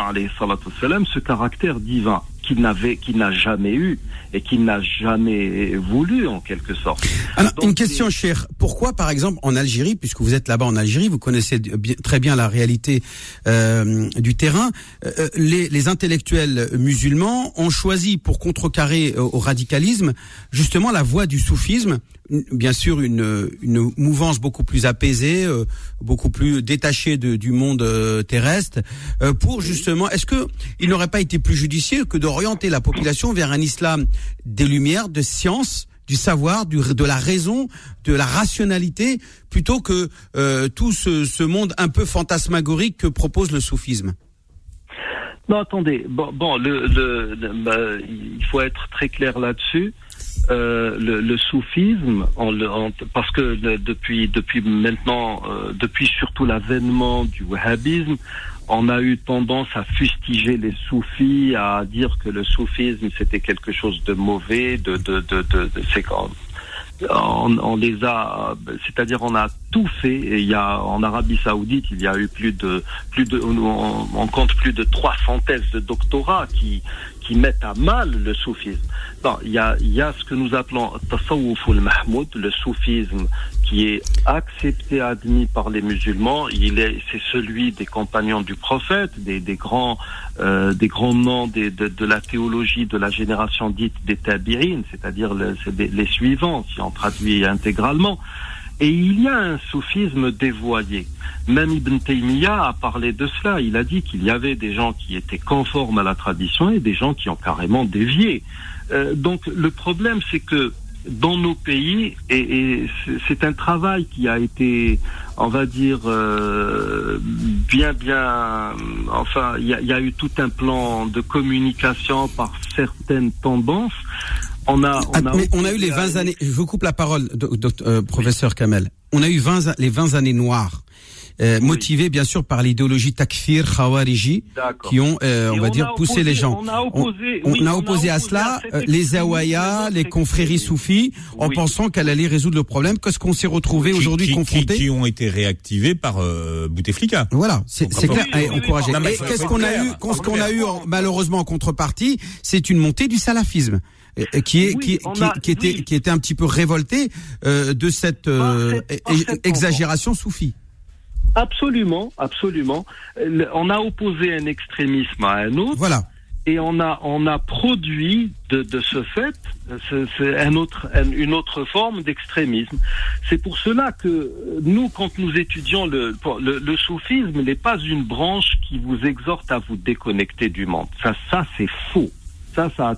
ce caractère divin qu'il n'avait, qu'il n'a jamais eu et qu'il n'a jamais voulu en quelque sorte. Alors, une question, chère. Pourquoi, par exemple, en Algérie, puisque vous êtes là-bas en Algérie, vous connaissez très bien la réalité euh, du terrain, euh, les, les, intellectuels musulmans ont choisi pour contrecarrer euh, au radicalisme justement la voie du soufisme bien sûr une, une mouvance beaucoup plus apaisée, euh, beaucoup plus détachée de, du monde euh, terrestre, euh, pour justement, est-ce que il n'aurait pas été plus judicieux que d'orienter la population vers un islam des lumières, de science, du savoir, de la raison, de la rationalité, plutôt que tout ce, monde un peu fantasmagorique que propose le soufisme Non, attendez. Bon, bah, il faut être très clair là-dessus. Euh, le, le, soufisme, parce que depuis depuis maintenant, euh, depuis surtout l'avènement du wahhabisme, on a eu tendance à fustiger les soufis, à dire que le soufisme c'était quelque chose de mauvais, de de de de, on, on, les a, c'est-à-dire on a tout fait. Et il y a en Arabie Saoudite, il y a eu plus de plus de, on, on compte plus de 300 thèses de doctorat qui qui mettent à mal le soufisme. Bon, il y a, il y a ce que nous appelons Tasawwuf al-Mahmoud, le soufisme qui est accepté, admis par les musulmans. Il est, c'est celui des compagnons du prophète, des, grands, euh, des grands noms de, la théologie de la génération dite des tabi'in, c'est-à-dire le, les suivants, si on traduit intégralement. Et il y a un soufisme dévoyé. Même Ibn Taymiyyah a parlé de cela. Il a dit qu'il y avait des gens qui étaient conformes à la tradition et des gens qui ont carrément dévié. Euh, donc le problème, c'est que dans nos pays, et, c'est un travail qui a été, on va dire, euh, bien, bien, enfin, il y a, eu tout un plan de communication par certaines tendances. On a, on a, on a eu les 20 années, je vous coupe la parole, euh, professeur Kamel. On a eu 20, les 20 années noires euh, motivés bien sûr par l'idéologie takfir, khawariji, qui ont, euh, on va dire, poussé les gens. On a opposé, on, a opposé à cela euh, les Zawaya, les confréries soufis, en pensant qu'elle allait résoudre le problème. Qu'est-ce qu'on s'est retrouvé aujourd'hui confronté qui, ont été réactivés par euh, Bouteflika. Voilà, c'est clair, et encouragé. qu'est-ce qu'on a eu, qu'est-ce qu'on a eu malheureusement en contrepartie, c'est une montée du salafisme qui est qui, qui, était qui était un petit peu révolté euh, de cette euh, exagération soufie. Absolument, absolument. On a opposé un extrémisme à un autre. Voilà. Et on a, on a produit de, de ce fait c'est un autre, une autre forme d'extrémisme. C'est pour cela que nous, quand nous étudions le, le, le soufisme, n'est pas une branche qui vous exhorte à vous déconnecter du monde. Ça, ça c'est faux. Ça, ça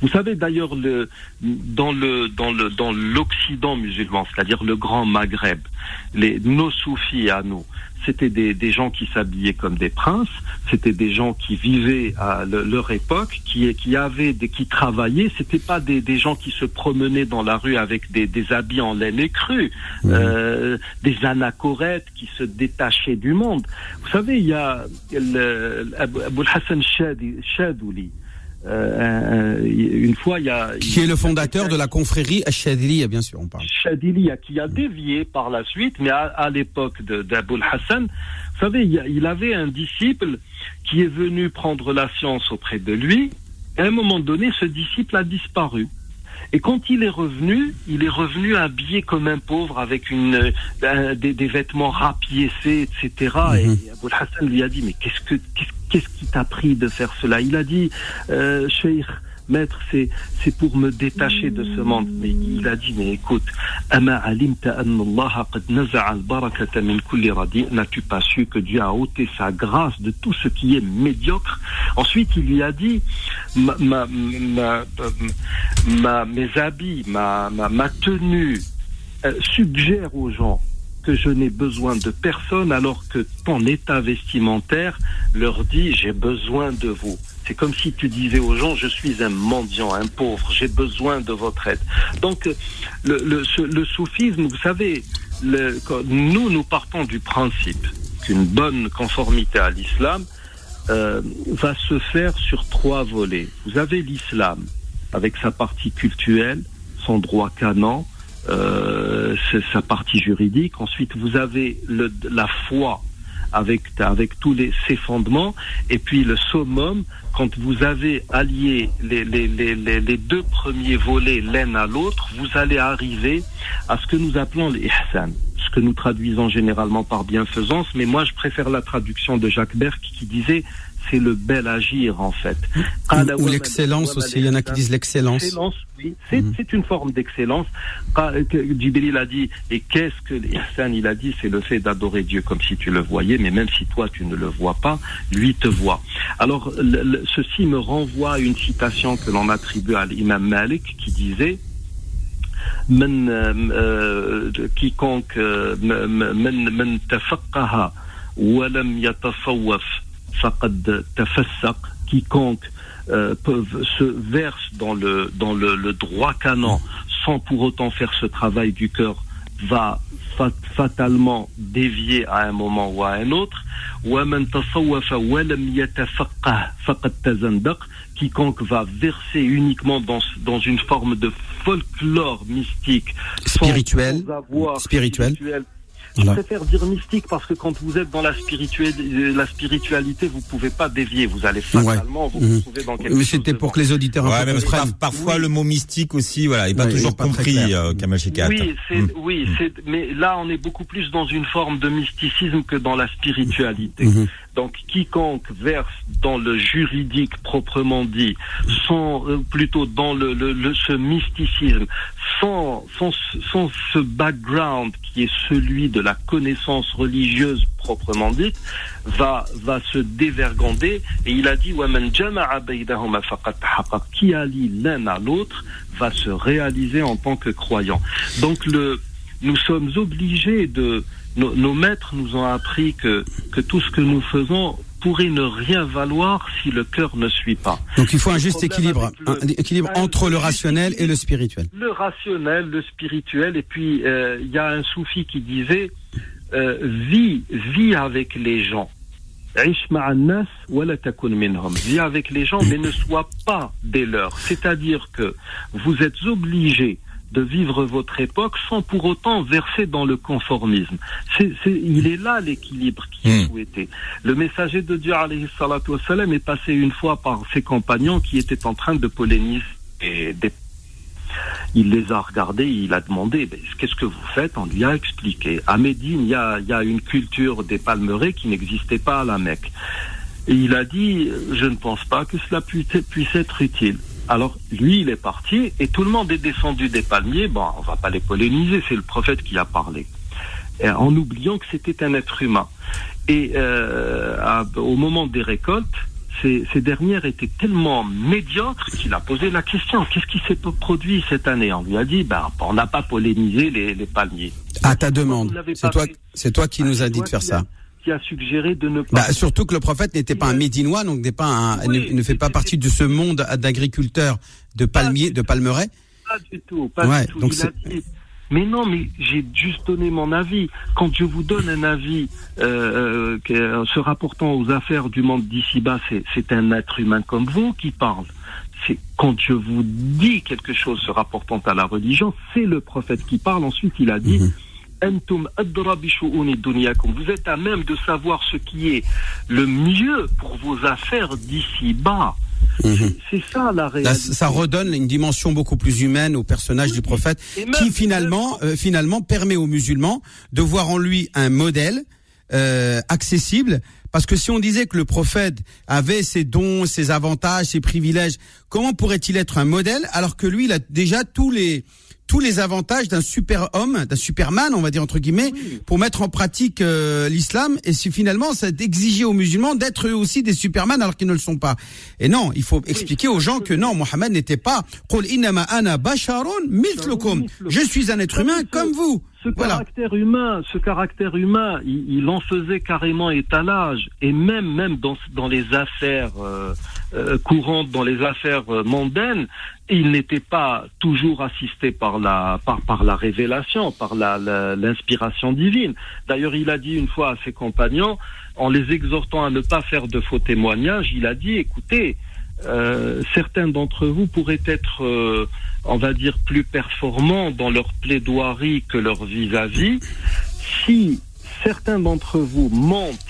vous savez d'ailleurs le, dans le dans le dans l'Occident musulman, c'est-à-dire le Grand Maghreb, les nos soufis à nous, c'était des, des gens qui s'habillaient comme des princes, c'était des gens qui vivaient à leur époque, qui qui avaient des qui travaillaient, c'était pas des, des gens qui se promenaient dans la rue avec des, des habits en laine et crue, euh, des anachorètes qui se détachaient du monde. Vous savez, il y a le, Abul Hassan Shadouli euh, une fois, il y a qui est le fondateur de la confrérie Shadiliya, bien sûr, on parle. Qui a dévié par la suite, mais à, l'époque d'Aboul Hassan, vous savez, il, avait un disciple qui est venu prendre la science auprès de lui. Et à un moment donné, ce disciple a disparu. Et quand il est revenu, il est revenu habillé comme un pauvre avec une, euh, des, vêtements rapiécés, etc. Et mhm. Abou Hassan lui a dit, mais qu'est-ce que, qu'est-ce qui t'a pris de faire cela? Il a dit, euh, Cheikh, maître, c'est, c'est pour me détacher de ce monde. Mais il a dit, mais écoute, n'as-tu pas su que Dieu a ôté sa grâce de tout ce qui est médiocre? Ensuite, il lui a dit, mes habits, ma, ma, ma tenue euh, suggère aux gens que je n'ai besoin de personne alors que ton état vestimentaire leur dit j'ai besoin de vous. C'est comme si tu disais aux gens, je suis un mendiant, un pauvre, j'ai besoin de votre aide. Donc, le, soufisme, vous savez, nous, nous partons du principe qu'une bonne conformité à l'islam euh, va se faire sur trois volets. Vous avez l'islam avec sa partie culturelle, son droit canon, euh, sa partie juridique. Ensuite, vous avez le, la foi avec, avec tous les, ses fondements. Et puis le summum, quand vous avez allié les, les, les, les deux premiers volets l'un à l'autre, vous allez arriver à ce que nous appelons l'ihsan, ce que nous traduisons généralement par bienfaisance. Mais moi, je préfère la traduction de Jacques Berck qui disait c'est le bel agir en fait. Ou, l'excellence aussi, il y en a qui disent l'excellence. Oui, mhm. c'est une forme d'excellence. Djibril a dit, et qu'est-ce que l'ihsan il a dit, c'est le fait d'adorer Dieu comme si tu le voyais, mais même si toi tu ne le vois pas, lui te voit. Alors ceci me renvoie à une citation que l'on attribue à l'imam Malik qui disait, euh, quiconque euh, من quiconque euh, peuvent se verse dans le dans le, le, droit canon sans pour autant faire ce travail du cœur va fatalement dévier à un moment ou à un autre. Quiconque va verser uniquement dans, dans une forme de folklore mystique spirituel. spirituel je préfère dire mystique parce que quand vous êtes dans la spiritualité, la spiritualité, vous pouvez pas dévier. Vous allez fatalement vous mhm. retrouver dans quelque mais c'était pour que les auditeurs ouais, comprennent. parfois le mot mystique aussi, voilà, est pas toujours compris, euh, Kamal Oui, c'est, mhm. oui, c'est, mais là on est beaucoup plus dans une forme de mysticisme que dans la spiritualité. Mhm. Donc quiconque verse dans le juridique proprement dit, sans euh, plutôt dans le, le, ce mysticisme, sans, sans, sans ce background qui est celui de la connaissance religieuse proprement dite, va, va se dévergonder. Et il a dit, qui allie l'un à l'autre va se réaliser en tant que croyant. Donc le, nous sommes obligés de, nos, nos maîtres nous ont appris que, que tout ce que nous faisons pourrait ne rien valoir si le cœur ne suit pas. Donc il faut un juste équilibre, le, un équilibre entre le rationnel et le spirituel. Le rationnel, le spirituel, et puis euh, il y a un soufi qui disait euh, vis, vis avec les gens. Vis avec les gens, mais ne sois pas des leurs. C'est-à-dire que vous êtes obligés de vivre votre époque sans pour autant verser dans le conformisme. C'est, c'est, il est là l'équilibre qui est souhaité. Le messager de Dieu alayhi salatu wassalam, est passé une fois par ses compagnons qui étaient en train de polémiser et des il les a regardés, il a demandé qu'est-ce que vous faites? On lui a expliqué. À Médine, il y a, il y a une culture des palmeraies qui n'existait pas à la Mecque. Et il a dit je ne pense pas que cela puisse, puisse être utile. Alors lui, il est parti et tout le monde est descendu des palmiers. Bon, on va pas les polémiser, c'est le prophète qui a parlé, en oubliant que c'était un être humain. Et euh, à, au moment des récoltes, ces, ces, dernières étaient tellement médiocres qu'il a posé la question qu'est-ce qui s'est produit cette année? On lui a dit ben, on n'a pas polémisé les, les palmiers. À ta demande. C'est toi, c'est toi qui ah, nous a dit de faire ça. Qui a suggéré de ne pas. Bah, surtout que le prophète n'était pas un médinois, donc n'est pas un, oui, ne, ne, fait pas partie de ce monde d'agriculteurs de palmiers, de palmeraies. Pas du tout. Pas ouais, du tout. Donc mais non, mais j'ai juste donné mon avis. Quand je vous donne un avis euh, euh, se rapportant aux affaires du monde d'ici-bas, c'est un être humain comme vous qui parle. C'est quand je vous dis quelque chose se rapportant à la religion, c'est le prophète qui parle. Ensuite, il a dit. Vous êtes à même de savoir ce qui est le mieux pour vos affaires d'ici-bas. Mmh. C'est ça la réalité. Ça, ça, redonne une dimension beaucoup plus humaine au personnage oui. du prophète, qui finalement, euh, finalement permet aux musulmans de voir en lui un modèle euh, accessible. Parce que si on disait que le prophète avait ses dons, ses avantages, ses privilèges, comment pourrait-il être un modèle alors que lui, il a déjà tous les tous les avantages d'un super homme, d'un superman, on va dire entre guillemets, oui. pour mettre en pratique euh, l'islam. Et si finalement, c'est d'exiger aux musulmans d'être eux aussi des superman alors qu'ils ne le sont pas. Et non, il faut expliquer aux gens que non, Mohammed n'était pas. Je suis un être humain comme vous. Ce voilà. caractère humain, ce caractère humain, il, il, en faisait carrément étalage, et même même dans dans les affaires euh, euh, courantes, dans les affaires euh, mondaines, il n'était pas toujours assisté par la par par la révélation, par la l'inspiration divine. D'ailleurs, il a dit une fois à ses compagnons, en les exhortant à ne pas faire de faux témoignages, il a dit écoutez. Euh, certains d'entre vous pourraient être, euh, on va dire, plus performants dans leur plaidoirie que leur vis-à-vis. -vis. Si certains d'entre vous mentent,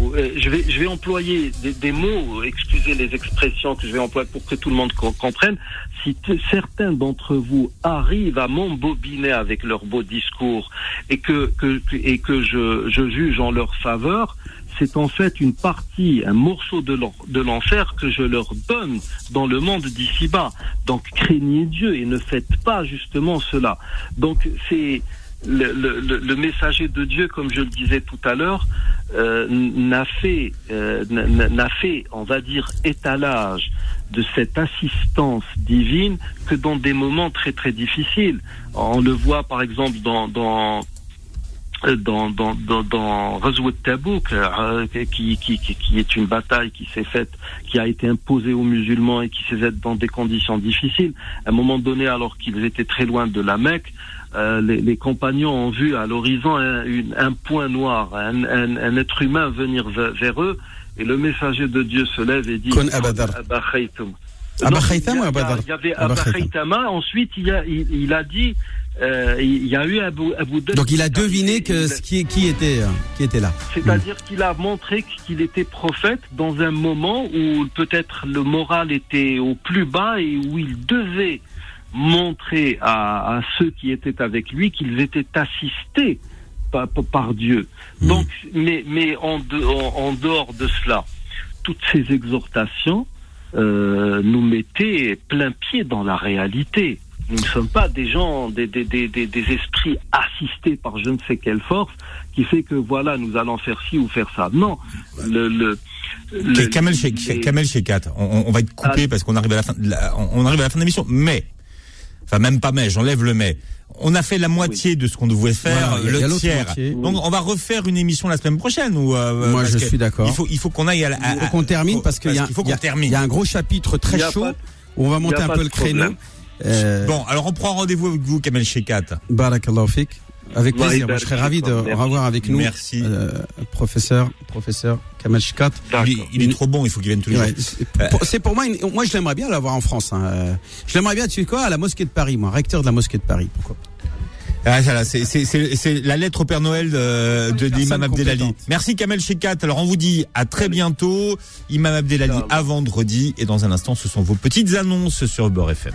euh, je, vais, je vais employer des, des, mots, excusez les expressions que je vais employer pour que tout le monde co comprenne. Si certains d'entre vous arrivent à m'embobiner avec leur beau discours et que, que, et que je, je juge en leur faveur, c'est en fait une partie, un morceau de l'enfer que je leur donne dans le monde d'ici-bas. Donc craignez Dieu et ne faites pas justement cela. Donc c'est le, le, le, messager de Dieu, comme je le disais tout à l'heure, euh, n'a fait, euh, fait, on va dire, étalage de cette assistance divine que dans des moments très très difficiles. On le voit par exemple dans, dans dans dans dans, dans Tabouk euh, qui, qui qui est une bataille qui s'est faite qui a été imposée aux musulmans et qui s'est faite dans des conditions difficiles à un moment donné alors qu'ils étaient très loin de la Mecque euh, les, les, compagnons ont vu à l'horizon un, un, point noir un, un, un, être humain venir vers, vers, eux et le messager de Dieu se lève et dit ensuite il a, il, il a dit euh, il y a eu Abu, Abu Donc il a deviné que ce qui, qui était qui était là. C'est-à-dire mmh. qu'il a montré qu'il était prophète dans un moment où peut-être le moral était au plus bas et où il devait montrer à, à ceux qui étaient avec lui qu'ils étaient assistés par, par Dieu. Mmh. Donc, mais, mais en, de, en, en, dehors de cela, toutes ces exhortations euh, nous mettaient plein pied dans la réalité Nous ne sommes pas des gens, des, des, des, des, des esprits assistés par je ne sais quelle force qui fait que voilà, nous allons faire ci ou faire ça. Non. Le, le, le- Kamel, Shekat, on, va être coupé Ah. parce qu'on arrive à la fin, de la- on arrive à la fin de l'émission. Mais, enfin même pas mais, j'enlève le mais. On a fait la moitié de ce qu'on devait faire, Voilà, le tiers. moitié. Donc on va refaire une émission la semaine prochaine. Ou, euh, Moi, parce je que suis d'accord. Il faut, il faut qu'on aille à, la- à- Il faut qu'on termine parce qu'il y, a- qu'il faut qu'on a- termine. il y a un gros chapitre très chaud pas- où on va monter un peu le créneau. problème. Euh, Bon, alors on prend rendez-vous avec vous, Kamel Shekat. Barakallahu fik. Avec plaisir. Moi, je serais ravi de revoir avec nous. Merci. euh, professeur, professeur Kamal Shikat. Il, est- D'accord. il est trop bon, il faut qu'il vienne tous les Ouais, jours. c'est pour- moi, une- moi je l'aimerais bien l'avoir en France. hein. Je l'aimerais bien, tu sais quoi, à la mosquée de Paris, moi, recteur de la mosquée de Paris. Pourquoi. Ah, c'est, la lettre au Père Noël de, de Personne l'imam Abdelali. Merci Kamel Shekat. Alors on vous dit à très bientôt. Imam Abdelali à vendredi. Et dans un instant, ce sont vos petites annonces sur Beurre FM.